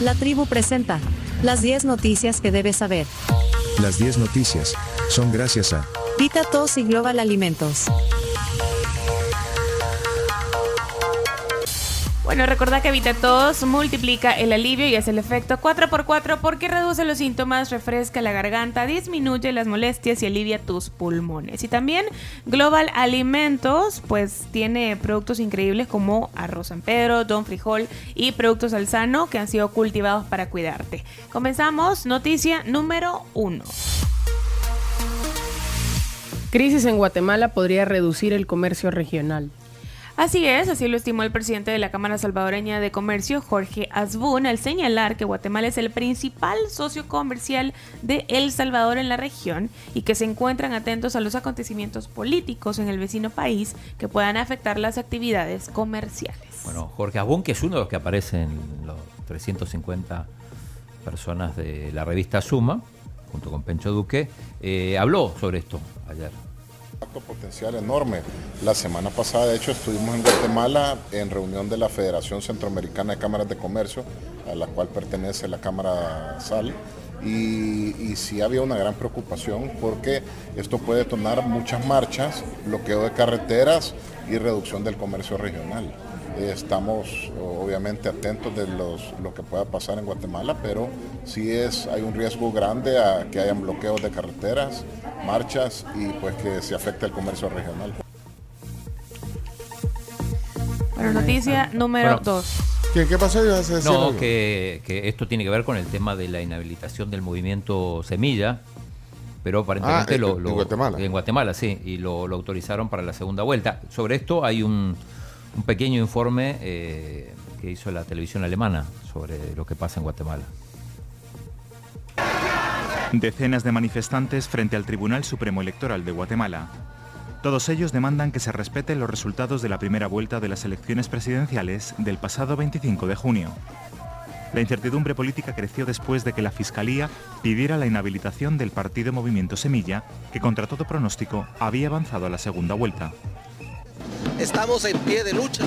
La tribu presenta las 10 noticias que debes saber. Las 10 noticias son gracias a Vita Tos y Global Alimentos. Bueno, recordad que Tos multiplica el alivio y hace el efecto 4x4 porque reduce los síntomas, refresca la garganta, disminuye las molestias y alivia tus pulmones. Y también Global Alimentos, pues tiene productos increíbles como arroz San Pedro, don frijol y productos alzano que han sido cultivados para cuidarte. Comenzamos, noticia número 1. Crisis en Guatemala podría reducir el comercio regional. Así es, así lo estimó el presidente de la Cámara Salvadoreña de Comercio, Jorge Asbun, al señalar que Guatemala es el principal socio comercial de El Salvador en la región y que se encuentran atentos a los acontecimientos políticos en el vecino país que puedan afectar las actividades comerciales. Bueno, Jorge Asbun, que es uno de los que aparece en los 350 personas de la revista Suma, junto con Pencho Duque, eh, habló sobre esto ayer potencial enorme. La semana pasada, de hecho, estuvimos en Guatemala en reunión de la Federación Centroamericana de Cámaras de Comercio, a la cual pertenece la Cámara SAL. Y, y sí había una gran preocupación porque esto puede detonar muchas marchas, bloqueo de carreteras y reducción del comercio regional. Estamos obviamente atentos de los, lo que pueda pasar en Guatemala, pero sí es, hay un riesgo grande a que hayan bloqueos de carreteras, marchas y pues que se afecte el comercio regional. Bueno, noticia número 2. ¿Qué, pasó? no, que, esto tiene que ver con el tema de la inhabilitación del movimiento Semilla, pero aparentemente ah, lo, en Guatemala. En Guatemala, sí, y lo, lo autorizaron para la segunda vuelta. Sobre esto hay un un pequeño informe eh, que hizo la televisión alemana sobre lo que pasa en Guatemala. Decenas de manifestantes frente al Tribunal Supremo Electoral de Guatemala. Todos ellos demandan que se respeten los resultados de la primera vuelta de las elecciones presidenciales del pasado 25 de junio. La incertidumbre política creció después de que la Fiscalía pidiera la inhabilitación del partido Movimiento Semilla, que contra todo pronóstico había avanzado a la segunda vuelta. Estamos en pie de lucha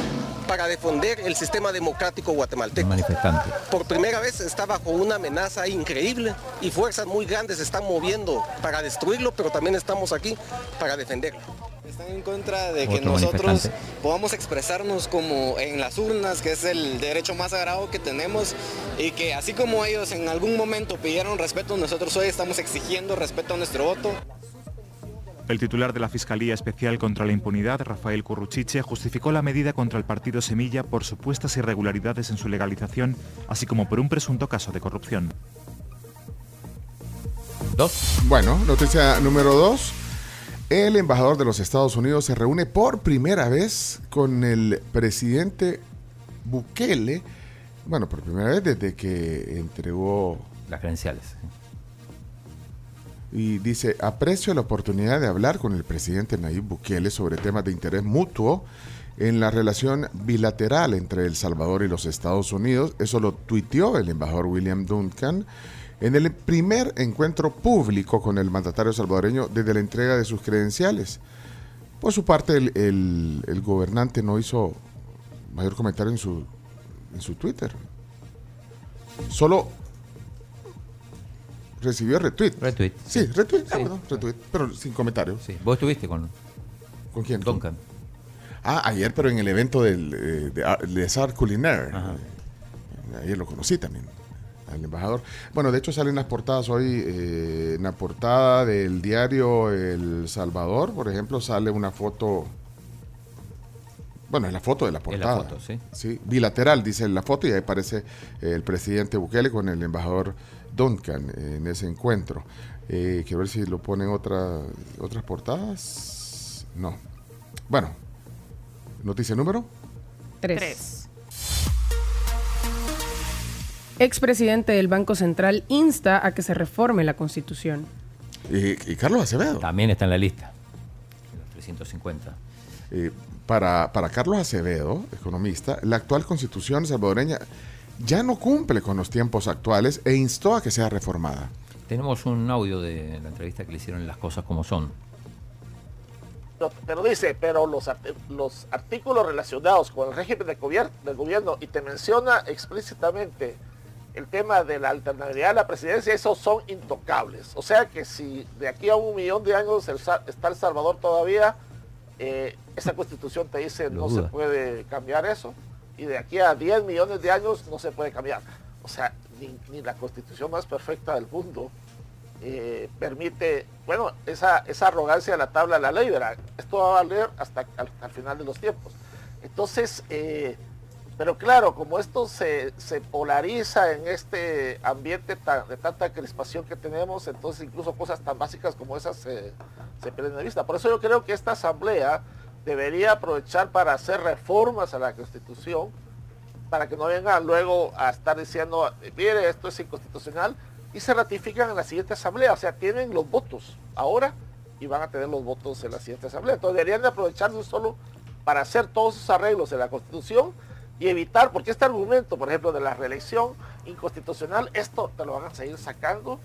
para defender el sistema democrático guatemalteco. Manifestante. Por primera vez está bajo una amenaza increíble y fuerzas muy grandes se están moviendo para destruirlo, pero también estamos aquí para defenderlo. Están en contra de que nosotros podamos expresarnos como en las urnas, que es el derecho más sagrado que tenemos, y que así como ellos en algún momento pidieron respeto, nosotros hoy estamos exigiendo respeto a nuestro voto. El titular de la Fiscalía Especial contra la Impunidad, Rafael Curruchiche, justificó la medida contra el partido Semilla por supuestas irregularidades en su legalización, así como por un presunto caso de corrupción. Dos. Bueno, noticia número dos. El embajador de los Estados Unidos se reúne por primera vez con el presidente Bukele. Bueno, por primera vez desde que entregó las credenciales y dice, aprecio la oportunidad de hablar con el presidente Nayib Bukele sobre temas de interés mutuo en la relación bilateral entre El Salvador y los Estados Unidos. Eso lo tuiteó el embajador William Duncan en el primer encuentro público con el mandatario salvadoreño desde la entrega de sus credenciales. Por su parte, el, gobernante no hizo mayor comentario en su Twitter. Solo recibió retweet. Retweet. Sí, retweet. Ah, retweet, pero sin comentarios. Sí. ¿Vos estuviste con, ¿Con quién? Duncan. Ah, ayer, pero en el evento del, eh, de, Culinaire. Eh, ayer lo conocí también, al embajador. Bueno, de hecho salen las portadas hoy. Eh, en la portada del diario El Salvador, por ejemplo, sale una foto. Bueno, es la foto de la portada. la foto, sí. Sí, bilateral, dice la foto, y ahí aparece el presidente Bukele con el embajador Duncan en ese encuentro. Eh, quiero ver si lo ponen otra, otras portadas. No. Bueno, noticia número 3. Expresidente del Banco Central insta a que se reforme la Constitución. Y, Carlos Acevedo. También está en la lista. Los 350. Eh, para, para Carlos Acevedo, economista, la actual constitución salvadoreña ya no cumple con los tiempos actuales e instó a que sea reformada. Tenemos un audio de la entrevista que le hicieron en Las Cosas Como Son. Pero dice, pero los, los artículos relacionados con el régimen de gobierno, del gobierno y te menciona explícitamente el tema de la alternabilidad de la presidencia, esos son intocables. O sea que si de aquí a un millón de años está El Salvador todavía, eh, esa constitución te dice no, se puede cambiar eso. Y de aquí a 10 millones de años no se puede cambiar. O sea, ni, la constitución más perfecta del mundo eh, permite, bueno, esa, esa arrogancia de la tabla de la ley, ¿verdad? Esto va a valer hasta al, final de los tiempos. Entonces, eh, pero claro, como esto se, polariza en este ambiente de tanta crispación que tenemos, entonces incluso cosas tan básicas como esas se, se pierden de vista. Por eso yo creo que esta asamblea debería aprovechar para hacer reformas a la Constitución, para que no vengan luego a estar diciendo, mire, esto es inconstitucional, y se ratifican en la siguiente asamblea. O sea, tienen los votos ahora y van a tener los votos en la siguiente asamblea. Entonces deberían de aprovecharse solo para hacer todos esos arreglos en la Constitución y evitar, porque este argumento, por ejemplo, de la reelección inconstitucional, esto te lo van a seguir sacando,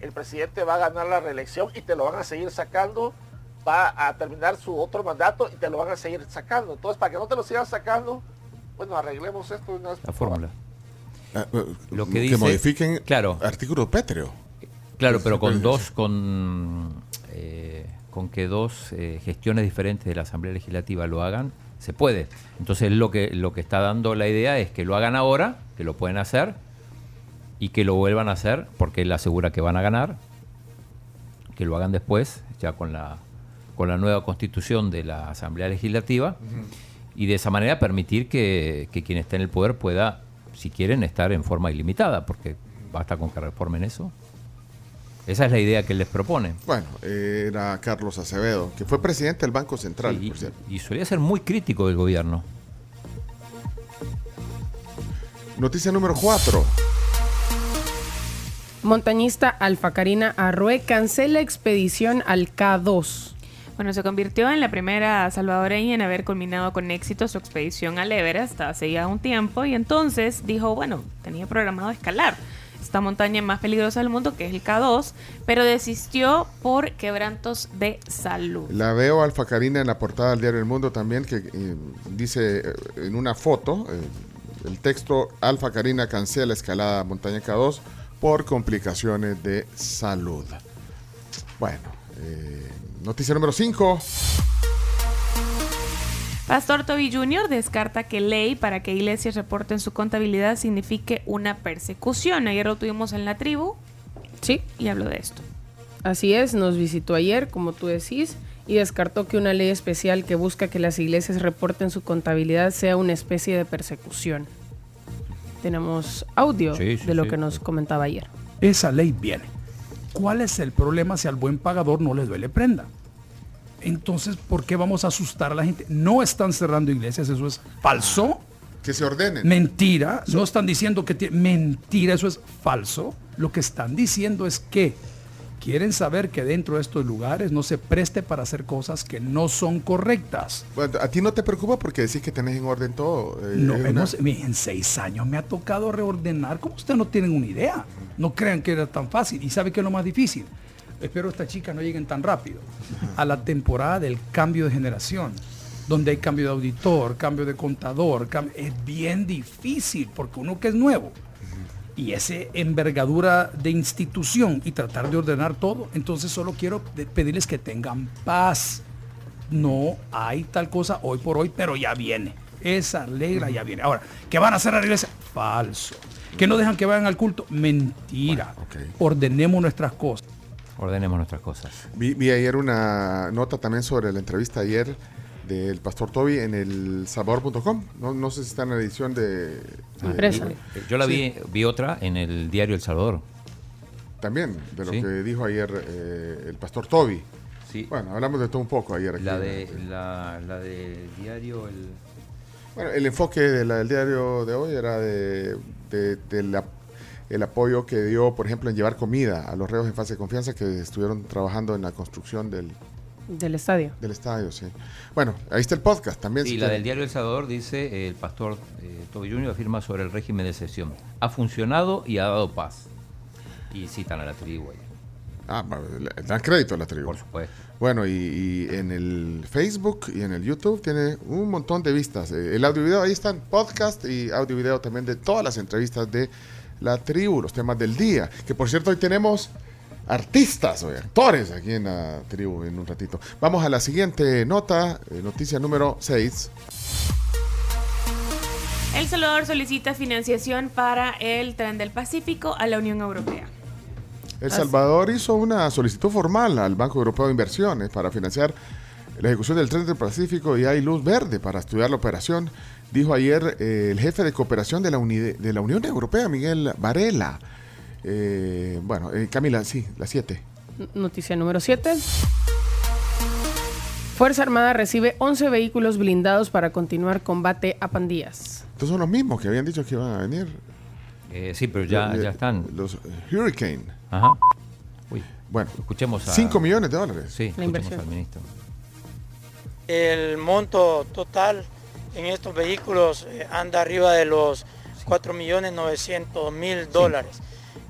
el presidente va a ganar la reelección y te lo van a seguir sacando, va a terminar su otro mandato y te lo van a seguir sacando. Entonces, para que no te lo sigan sacando, bueno, arreglemos esto una La fórmula. Ah, eh, lo que, que modifiquen claro, artículo pétreo. Claro, pero con dos, con, eh, con que dos eh, gestiones diferentes de la Asamblea Legislativa lo hagan, se puede. Entonces lo que, lo que está dando la idea es que lo hagan ahora, que lo pueden hacer, y que lo vuelvan a hacer, porque él asegura que van a ganar, que lo hagan después, ya con la, con la nueva constitución de la Asamblea Legislativa, y de esa manera permitir que, que quien esté en el poder pueda, si quieren, estar en forma ilimitada, porque basta con que reformen eso. Esa es la idea que les propone. Bueno, era Carlos Acevedo, que fue presidente del Banco Central. y, solía ser muy crítico del gobierno. Noticia número 4. Montañista Alfa Karina Arrué cancela expedición al K2. Bueno, se convirtió en la primera salvadoreña en haber culminado con éxito su expedición al Everest hace ya un tiempo y entonces dijo, bueno, tenía programado escalar esta montaña más peligrosa del mundo, que es el K2, pero desistió por quebrantos de salud. La veo Alfa Karina en la portada del diario El Mundo también, que eh, dice eh, en una foto, eh, el texto Alfa Karina cancela escalada montaña K2 por complicaciones de salud. Bueno, noticia número 5. Pastor Toby Jr. descarta que ley para que iglesias reporten su contabilidad signifique una persecución. Ayer lo tuvimos en la tribu. Sí. Y habló de esto. Así es, nos visitó ayer, como tú decís, y descartó que una ley especial que busca que las iglesias reporten su contabilidad sea una especie de persecución. Tenemos audio de lo que nos comentaba ayer. Esa ley viene. ¿Cuál es el problema si al buen pagador no le duele prenda? Entonces, ¿por qué vamos a asustar a la gente? No están cerrando iglesias, eso es falso. Que se ordenen. Mentira. No están diciendo que... Mentira, eso es falso. Lo que están diciendo es que quieren saber que dentro de estos lugares no se preste para hacer cosas que no son correctas. Bueno, a ti no te preocupa porque decís que tenés en orden todo. Eh, no, en seis años me ha tocado reordenar, como ustedes no tienen una idea. No crean que era tan fácil. ¿Y sabe qué es lo más difícil? Espero estas chicas no lleguen tan rápido, a la temporada del cambio de generación, donde hay cambio de auditor, cambio de contador, es bien difícil porque uno que es nuevo y ese envergadura de institución y tratar de ordenar todo, entonces solo quiero pedirles que tengan paz. No hay tal cosa hoy por hoy, pero ya viene. Esa alegra ya viene. Ahora, ¿qué van a hacer a la iglesia? Falso. ¿Que no dejan que vayan al culto? Mentira. Ordenemos nuestras cosas ordenemos nuestras cosas. Vi, ayer una nota también sobre la entrevista ayer del pastor Toby en el sabor.com. No, no, sé si está en la edición de... Yo la vi, vi otra en el diario El Salvador. También, de lo que dijo ayer eh, el pastor Toby. Sí. Bueno, hablamos de todo un poco ayer. Aquí la de la, la de diario el... Bueno, el enfoque de la, del diario de hoy era de, de, de la el apoyo que dio, por ejemplo, en llevar comida a los reos en fase de confianza que estuvieron trabajando en la construcción del, del estadio. Del estadio, sí. Bueno, ahí está el podcast también. Y la del diario El Salvador dice, eh, el pastor eh, Toby Junior afirma sobre el régimen de sesión. Ha funcionado y ha dado paz. Y citan a la tribu. Ah, dan crédito a la tribu. Por supuesto. Bueno, y, en el Facebook y en el YouTube tiene un montón de vistas. Eh, el audio y video, ahí están podcast y audio y video también de todas las entrevistas de la tribu, los temas del día. Que por cierto, hoy tenemos artistas o actores aquí en la tribu en un ratito. Vamos a la siguiente nota, eh, noticia número 6. El Salvador solicita financiación para el tren del Pacífico a la Unión Europea. El Salvador hizo una solicitud formal al Banco Europeo de Inversiones para financiar la ejecución del tren del Pacífico y hay luz verde para estudiar la operación, dijo ayer eh, el jefe de cooperación de la, de la Unión Europea, Miguel Varela. Eh, bueno, eh, Camila, sí, la 7. Noticia número 7. Fuerza Armada recibe 11 vehículos blindados para continuar combate a pandillas. Estos son los mismos que habían dicho que iban a venir. sí, pero ya, ya están. Los Hurricane. Ajá. Uy. Bueno, escuchemos a... 5 millones de dólares. Sí, la inversión. al ministro. El monto total en estos vehículos eh, anda arriba de los 4.900.000 dólares.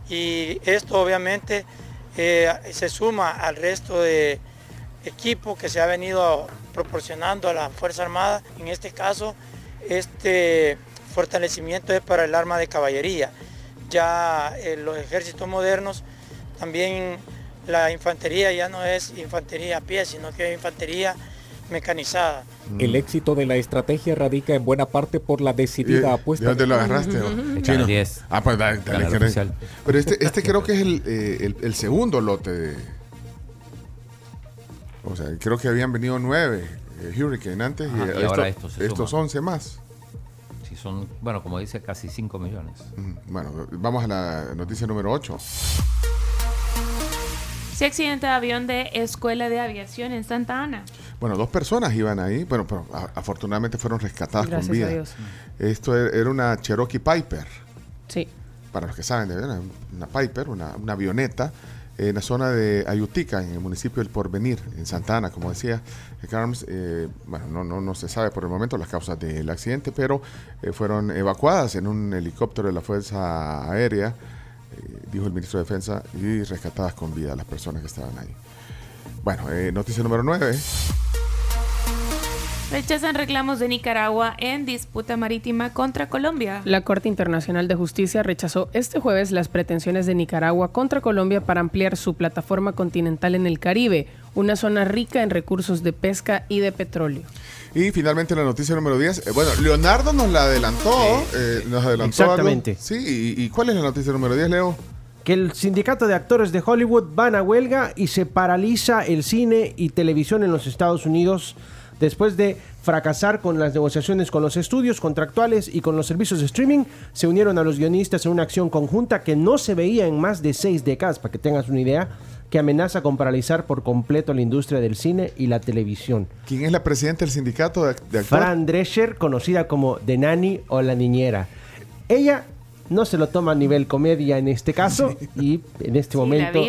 Y esto obviamente eh, se suma al resto de equipo que se ha venido proporcionando a la Fuerza Armada. En este caso, este fortalecimiento es para el arma de caballería. Ya en eh, los ejércitos modernos también la infantería ya no es infantería a pie, sino que es infantería mecanizada. El éxito de la estrategia radica en buena parte por la decidida apuesta. ¿De dónde lo agarraste? Ah, pues dale, Pero este, este creo que es el, eh, el, segundo lote de... O sea, creo que habían venido nueve eh, Hurricane antes y, ahora estos, estos 11 más. Sí, son, bueno, como dice, casi 5 millones. Bueno, vamos a la noticia número 8. Sí, accidente de avión de Escuela de Aviación en Santa Ana. Bueno, dos personas iban ahí, bueno, pero afortunadamente fueron rescatadas con vida. Esto e-, era una Cherokee Piper. Sí. Para los que saben, de verdad, una Piper, una, avioneta en la zona de Ayutica, en el municipio del Porvenir, en Santa Ana, como decía Carms. Eh, bueno, no, no, no, se sabe por el momento las causas del accidente, pero eh, fueron evacuadas en un helicóptero de la Fuerza Aérea eh, dijo el ministro de Defensa, y rescatadas con vida las personas que estaban ahí. Bueno, eh, noticia número 9. Rechazan reclamos de Nicaragua en disputa marítima contra Colombia. La Corte Internacional de Justicia rechazó este jueves las pretensiones de Nicaragua contra Colombia para ampliar su plataforma continental en el Caribe, una zona rica en recursos de pesca y de petróleo. Y finalmente la noticia número 10. Eh, bueno, Leonardo nos la adelantó. Eh, nos adelantó Exactamente. Sí, y, cuál es la noticia número 10, Leo? Que el sindicato de actores de Hollywood van a huelga y se paraliza el cine y televisión en los Estados Unidos después de fracasar con las negociaciones con los estudios contractuales y con los servicios de streaming, se unieron a los guionistas en una acción conjunta que no se veía en más de seis décadas, para que tengas una idea que amenaza con paralizar por completo la industria del cine y la televisión. ¿Quién es la presidenta del sindicato de, actores? Fran Drescher, conocida como The Nanny o La Niñera. Ella no se lo toma a nivel comedia en este caso y en este momento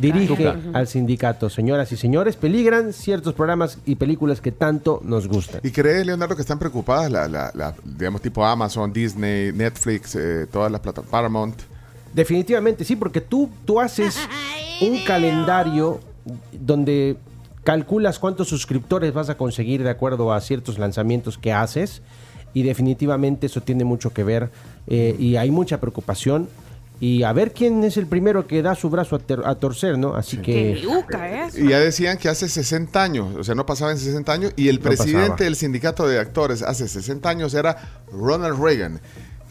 dirige al sindicato. Señoras y señores, peligran ciertos programas y películas que tanto nos gustan. ¿Y cree, Leonardo, que están preocupadas, la, digamos, tipo Amazon, Disney, Netflix, eh, todas las plataformas, Paramount? Definitivamente sí, porque tú, tú haces un calendario donde calculas cuántos suscriptores vas a conseguir de acuerdo a ciertos lanzamientos que haces y definitivamente eso tiene mucho que ver eh, y hay mucha preocupación y a ver quién es el primero que da su brazo a, torcer, ¿no? Así que... Y ya decían que hace 60 años, o sea, no pasaba en 60 años, y el presidente del sindicato de actores hace 60 años era Ronald Reagan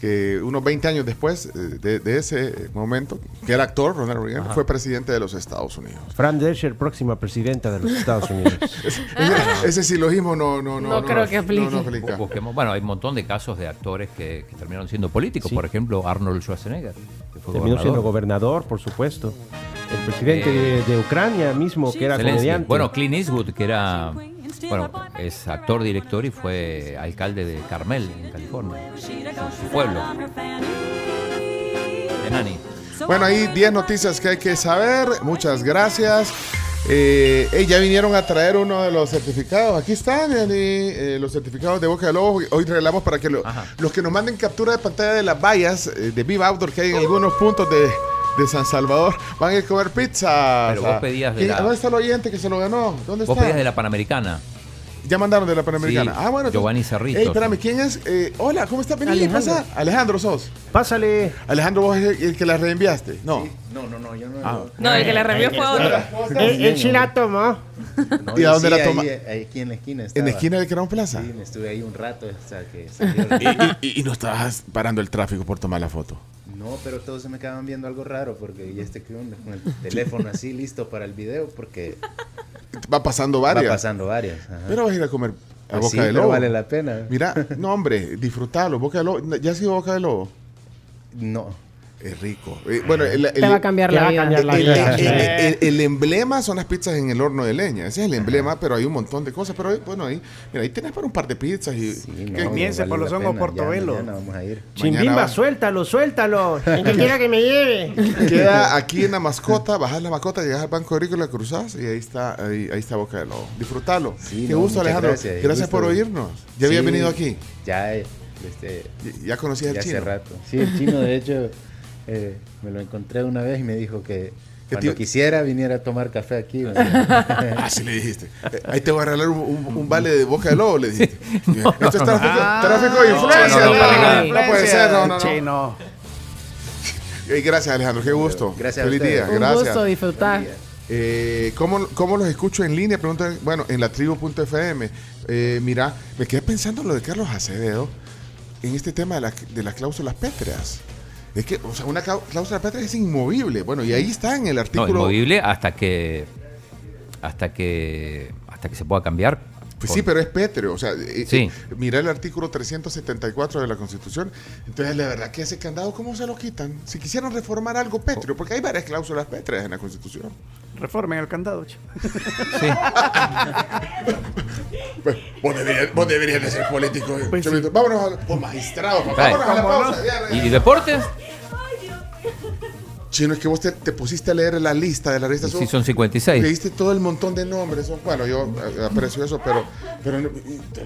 que unos 20 años después eh, de, ese momento, que era actor, Ronald Reagan, fue presidente de los Estados Unidos. Fran Drescher, próxima presidenta de los Estados Unidos. ese, silogismo no, no, no, no, creo que aplique. bueno, hay un montón de casos de actores que, terminaron siendo políticos. Por ejemplo, Arnold Schwarzenegger. Que fue Terminó siendo gobernador, por supuesto. El presidente eh, de, Ucrania mismo, que era comediante. Bueno, Clint Eastwood, que era bueno, es actor, director y fue alcalde de Carmel, en California, su pueblo. De Nani. Bueno, ahí 10 noticias que hay que saber. Muchas gracias. Eh, ya vinieron a traer uno de los certificados. Aquí están eh, los certificados de Boca de Lobo. Hoy regalamos para que los que nos manden captura de pantalla de las vallas eh, de Viva Outdoor que hay en algunos puntos de, de San Salvador van a comer pizza. Pero vos pedías de la... ¿Dónde está el oyente que se lo ganó? ¿Dónde vos pedías de la Panamericana. Ya mandaron de la Panamericana. Sí, ah, bueno. Giovanni Cerrito. Ey, espérame, ¿quién es? Eh, hola, ¿cómo estás? Vení, Alejandro. pasa. Alejandro sos. Pásale. Alejandro, vos eres el que la reenviaste. No. No, no, no, yo no. Ah. No, el que la reenvió fue otro. El, el sí la tomó. No, ¿Y a dónde sí, la toma? Ahí, ahí aquí en la esquina. ¿En estaba. la esquina de Crown Plaza? Sí, me estuve ahí un rato hasta que salió. Y, y- y no estabas parando el tráfico por tomar la foto. No, pero todos se me quedaban viendo algo raro porque ya este que con el teléfono así listo para el video porque Va pasando varias. va pasando varias. ajá. Pero vas a ir a comer a Pues Boca sí, de pero Lobo. vale la pena. Mira, no, hombre, disfrutalo. Boca de Lobo. ¿Ya has ido a Boca de Lobo? No. Es rico. Eh, bueno, el, el- Te va a cambiar la vida. cambiar la el- vida. el- el- el emblema son las pizzas en el horno de leña. Ese es el emblema, pero hay un montón de cosas. Pero ahí, bueno, ahí, mira, ahí tienes para un par de pizzas y. Sí, ¿qué- no, Comience vale por los la hongos Portobelo. Ya, mañana vamos a ir. Mañana Chimbimba, suéltalo, suéltalo. El que quiera que me lleve. Queda aquí en la mascota, bajas la mascota, llegas al Banco Agrícola, cruzas y ahí está, ahí, ahí está Boca de Lobo. Disfrútalo. Sí, Qué no, gusto, Alejandro. gracias, Gracias, gusto. por oírnos. ¿Ya había Sí, venido aquí? Ya, eh, este, ¿Ya- ¿Ya conocías al chino? hace rato. Sí, el chino, de hecho, eh, me lo encontré una vez y me dijo que ¿Qué cuando tío? quisiera viniera a tomar café aquí. Así le dijiste. Eh, ahí te voy a regalar un, un- un vale de Boca de Lobo, le dijiste. Esto es tráfico, Ah, tráfico de influencia. no, no, No, puede ser, no, no, no. Chino. Ey, gracias, Alejandro, qué gusto. Gracias a Feliz ustedes. día, Un gracias. gusto disfrutar. Eh, ¿cómo, ¿Cómo los escucho en línea? Preguntan, bueno, en la tribu.fm. Eh, mira, me quedé pensando en lo de Carlos Acevedo en este tema de, la- de las cláusulas pétreas. Es que, o sea, una cláusula pétrea es inmovible. Bueno, y ahí está en el No, artículo. inmovible hasta que hasta que hasta que se pueda cambiar. Pues Por- sí, pero es pétreo. O sea, eh, Sí. eh, mira el artículo 374 de la Constitución. Entonces, la verdad que ese candado, ¿cómo se lo quitan? Si quisieran reformar algo pétreo, porque hay varias cláusulas pétreas en la Constitución. Reformen el candado, chico. Sí. Pues, vos, deberías, vos deberías de ser político. eh. Pues sí. Vámonos a, pues, magistrado. Vámonos a la ¿Cómo pausa. no? ya, ¿Y, ya. y deportes? Chino, es que vos te, te pusiste a leer la lista de la lista. Sí, son 56. Leíste todo el montón de nombres. Bueno, yo eh, aprecio eso, pero, pero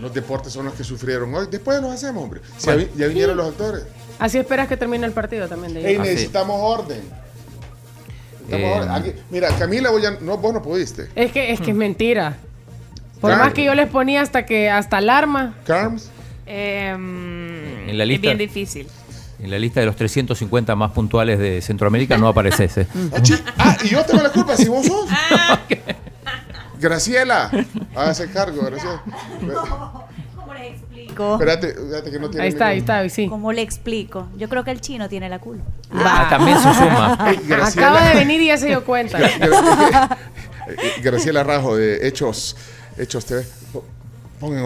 los deportes son los que sufrieron hoy. Después los hacemos, hombre. Si ya, vi- ya vinieron los actores. Así esperas que termine el partido también. De necesitamos orden. Necesitamos Eh, orden. Aquí- mira, Camila, vos, ya- no, vos no pudiste. Es que es que es mentira. Por más que yo les ponía hasta que hasta alarma. Carms. Em, En la Es lista. bien difícil. En la lista de los 350 más puntuales de Centroamérica no apareces. ¿eh? Ah, ah, y yo tengo la culpa, si vos sos. Graciela, hágase cargo, Graciela. ¿Cómo les explico? Espérate, espérate que no tiene Ahí está, ahí está, sí. ¿Cómo le explico? Yo creo que el chino tiene la culpa. Ah, también se suma. Graciela, Acaba de venir y ya se dio cuenta. Eh, Graciela Rajo de Hechos, Hechos TV.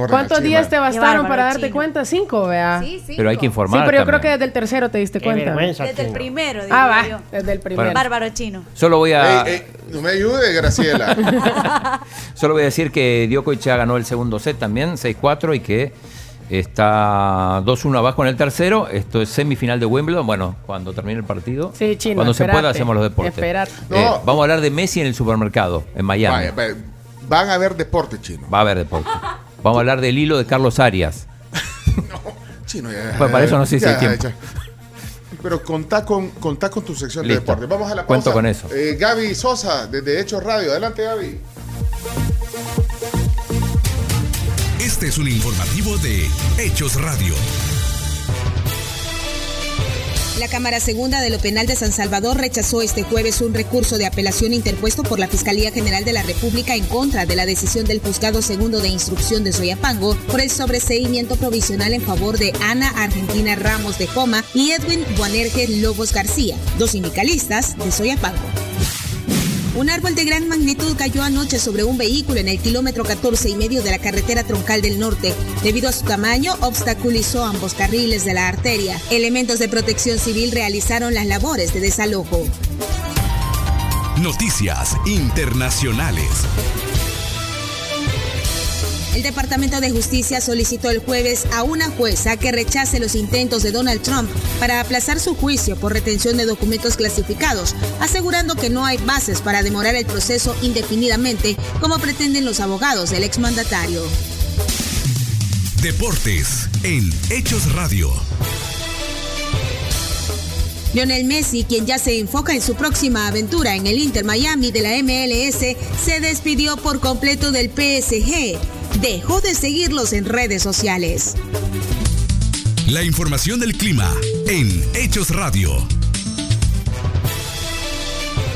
¿Cuántos días te bastaron para darte chino. cuenta? Cinco, vea. Sí, sí. Pero hay que Sí, informar. pero yo creo que desde el tercero te diste Qué cuenta. vergüenza, Desde el primero, digo Ah, va. yo. Desde el primero. Bárbaro chino. Solo voy a Ey, ey, no me ayude, Graciela. Solo voy a decir que Djokovic ya ganó el segundo set también, 6-4, y que está 2-1 abajo en el tercero. Esto es semifinal de Wimbledon. Bueno, cuando termine el partido. Sí, chino, Cuando se pueda hacemos los deportes. Eh, No. vamos a hablar de Messi en el supermercado, en Miami. Vaya, vaya, van a ver deporte chino. Va a haber deporte. Vamos a hablar del hilo de Carlos Arias. Chino, ya. Pues para eso no sé si hay tiempo. ya. Pero contá con, contá con tu sección de deporte. Vamos a la pausa. Cuento con eso. Eh, Gaby Sosa, desde Hechos Radio. Adelante, Gaby. Este es un informativo de Hechos Radio. La Cámara Segunda de lo Penal de San Salvador rechazó este jueves un recurso de apelación interpuesto por la Fiscalía General de la República en contra de la decisión del Juzgado Segundo de Instrucción de Soyapango por el sobreseimiento provisional en favor de Ana Argentina Ramos de Coma y Edwin Buanerge Lobos García, dos sindicalistas de Soyapango. Un árbol de gran magnitud cayó anoche sobre un vehículo en el kilómetro 14 y medio de la carretera troncal del norte. Debido a su tamaño, obstaculizó ambos carriles de la arteria. Elementos de protección civil realizaron las labores de desalojo. Noticias internacionales. El Departamento de Justicia solicitó el jueves a una jueza que rechace los intentos de Donald Trump para aplazar su juicio por retención de documentos clasificados, asegurando que no hay bases para demorar el proceso indefinidamente, como pretenden los abogados del exmandatario. Deportes en Hechos Radio. Lionel Messi, quien ya se enfoca en su próxima aventura en el Inter Miami de la MLS, se despidió por completo del PSG. Dejó de seguirlos en redes sociales. La información del clima en Hechos Radio.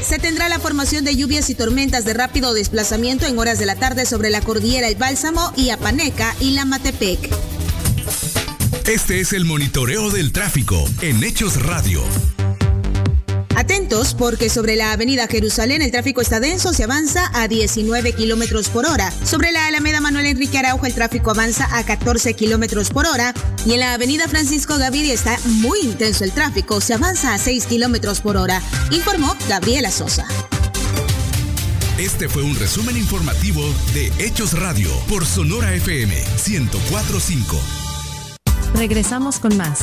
Se tendrá la formación de lluvias y tormentas de rápido desplazamiento en horas de la tarde sobre la cordillera El Bálsamo y Apaneca y la Matepec. Este es el monitoreo del tráfico en Hechos Radio. Porque sobre la avenida Jerusalén el tráfico está denso, se avanza a 19 kilómetros por hora. Sobre la Alameda Manuel Enrique Araujo el tráfico avanza a 14 kilómetros por hora. Y en la avenida Francisco Gaviria está muy intenso el tráfico, se avanza a 6 kilómetros por hora. Informó Gabriela Sosa. Este fue un resumen informativo de Hechos Radio por Sonora FM 1045. Regresamos con más.